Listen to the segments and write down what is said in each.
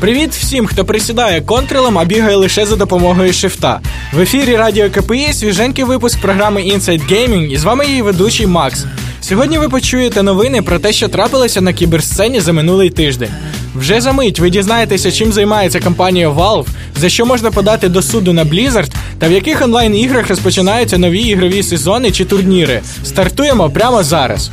Привіт всім, хто присідає контролем, а бігає лише за допомогою шифта. В ефірі Радіо КПІ свіженький випуск програми Inside Gaming і з вами її ведучий Макс. Сьогодні ви почуєте новини про те, що трапилося на кіберсцені за минулий тиждень. Вже за мить ви дізнаєтеся, чим займається компанія Valve, за що можна подати до суду на Blizzard та в яких онлайн-іграх розпочинаються нові ігрові сезони чи турніри. Стартуємо прямо зараз.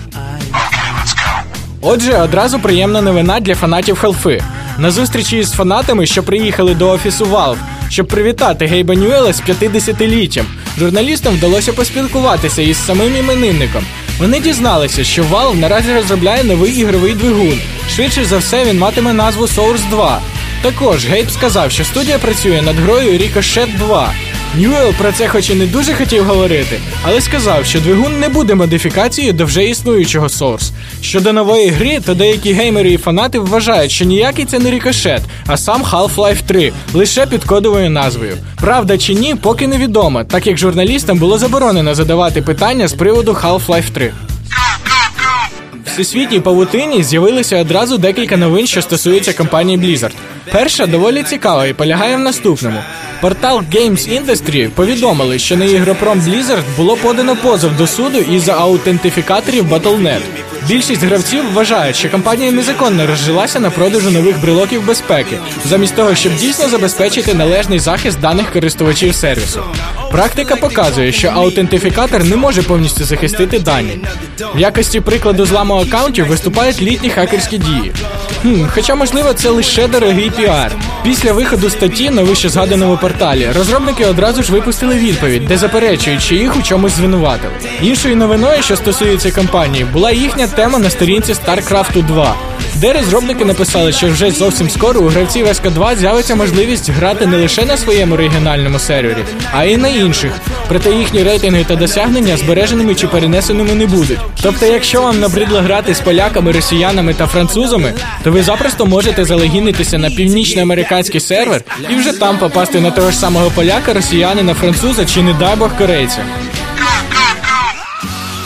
Отже, одразу приємна новина для фанатів Халфи. На зустрічі із фанатами, що приїхали до офісу Valve, щоб привітати Гейба Ньюела з 50-літтям, журналістам вдалося поспілкуватися із самим іменинником. Вони дізналися, що Valve наразі розробляє новий ігровий двигун. Швидше за все, він матиме назву Source 2. Також Гейб сказав, що студія працює над грою Ricochet 2. Ньюел про це хоч і не дуже хотів говорити, але сказав, що двигун не буде модифікацією до вже існуючого Source. Щодо нової гри, то деякі геймери і фанати вважають, що ніякий це не рікошет, а сам Half-Life 3, лише під кодовою назвою. Правда чи ні, поки невідомо, так як журналістам було заборонено задавати питання з приводу Half-Life 3. В всесвітній павутині з'явилося одразу декілька новин, що стосуються компанії Blizzard. Перша доволі цікава і полягає в наступному. Портал Games Industry повідомили, що на ігропром Blizzard було подано позов до суду із-за аутентифікаторів Battle.net. Більшість гравців вважають, що компанія незаконно розжилася на продажу нових брелоків безпеки, замість того, щоб дійсно забезпечити належний захист даних користувачів сервісу. Практика показує, що аутентифікатор не може повністю захистити дані. В якості прикладу зламу аккаунтів виступають літні хакерські дії. Хм, Хоча, можливо, це лише дорогий піар. Після виходу статті на вище згаданому порталі розробники одразу ж випустили відповідь, де заперечують, що їх у чомусь звинуватили. Іншою новиною, що стосується компанії, була їхня тема на сторінці StarCraft 2, де розробники написали, що вже зовсім скоро у гравців СК2 з'явиться можливість грати не лише на своєму регіональному сервері, а й на інших. Проте їхні рейтинги та досягнення збереженими чи перенесеними не будуть. Тобто, якщо вам набридло грати з поляками, росіянами та французами, то ви запросто можете залегінитися на північноамериканський сервер і вже там попасти на того ж самого поляка, росіянина, француза чи, не дай Бог, корейця.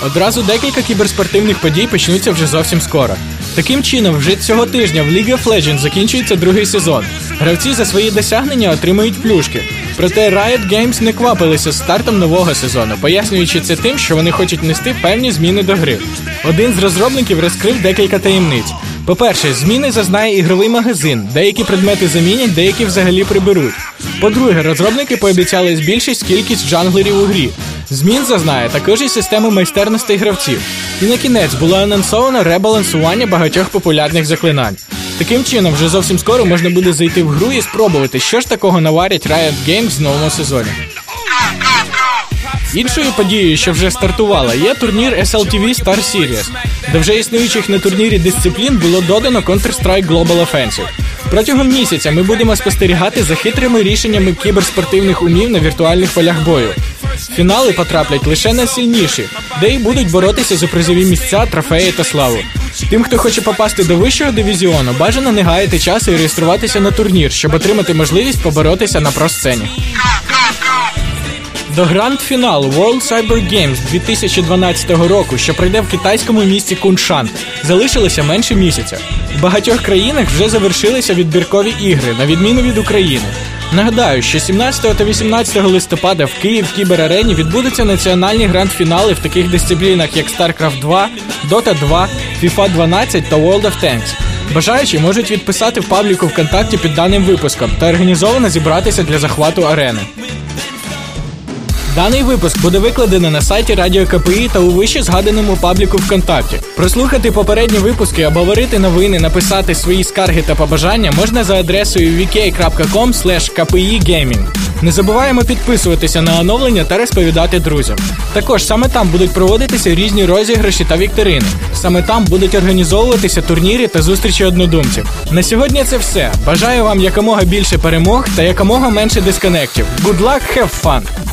Одразу декілька кіберспортивних подій почнуться вже зовсім скоро. Таким чином, вже цього тижня в League of Legends закінчується другий сезон. Гравці за свої досягнення отримують плюшки. Проте Riot Games не квапилися з стартом нового сезону, пояснюючи це тим, що вони хочуть нести певні зміни до гри. Один з розробників розкрив декілька таємниць. По-перше, зміни зазнає ігровий магазин, деякі предмети замінять, деякі взагалі приберуть. По-друге, розробники пообіцяли збільшити кількість джанглерів у грі. Змін зазнає також і системи майстерностей гравців. І на кінець було анонсовано ребалансування багатьох популярних заклинань. Таким чином, вже зовсім скоро можна буде зайти в гру і спробувати, що ж такого наварять Riot Games в новому сезоні. Іншою подією, що вже стартувала, є турнір SLTV Star Series, де вже існуючих на турнірі дисциплін було додано Counter-Strike Global Offensive. Протягом місяця ми будемо спостерігати за хитрими рішеннями кіберспортивних умів на віртуальних полях бою. Фінали потраплять лише найсильніші, де й будуть боротися за призові місця, трофеї та славу. Тим, хто хоче попасти до вищого дивізіону, бажано не гаяти часу і реєструватися на турнір, щоб отримати можливість поборотися на просцені. До гранд-фіналу World Cyber Games 2012 року, що пройде в китайському місті Куншан, залишилося менше місяця. В багатьох країнах вже завершилися відбіркові ігри, на відміну від України. Нагадаю, що 17 та 18 листопада в Київ кіберарені відбудуться національні гранд-фінали в таких дисциплінах, як StarCraft 2, Dota 2, FIFA 12 та World of Tanks. Бажаючі можуть відписати в пабліку ВКонтакті під даним випуском та організовано зібратися для захвату арени. Даний випуск буде викладено на сайті Радіо КПІ та у вище згаданому пабліку ВКонтакті. Прослухати попередні випуски, обговорити новини, написати свої скарги та побажання можна за адресою vk.com. Не забуваємо підписуватися на оновлення та розповідати друзям. Також саме там будуть проводитися різні розіграші та вікторини. Саме там будуть організовуватися турніри та зустрічі однодумців. На сьогодні це все. Бажаю вам якомога більше перемог та якомога менше дисконектів. Good luck, have fun!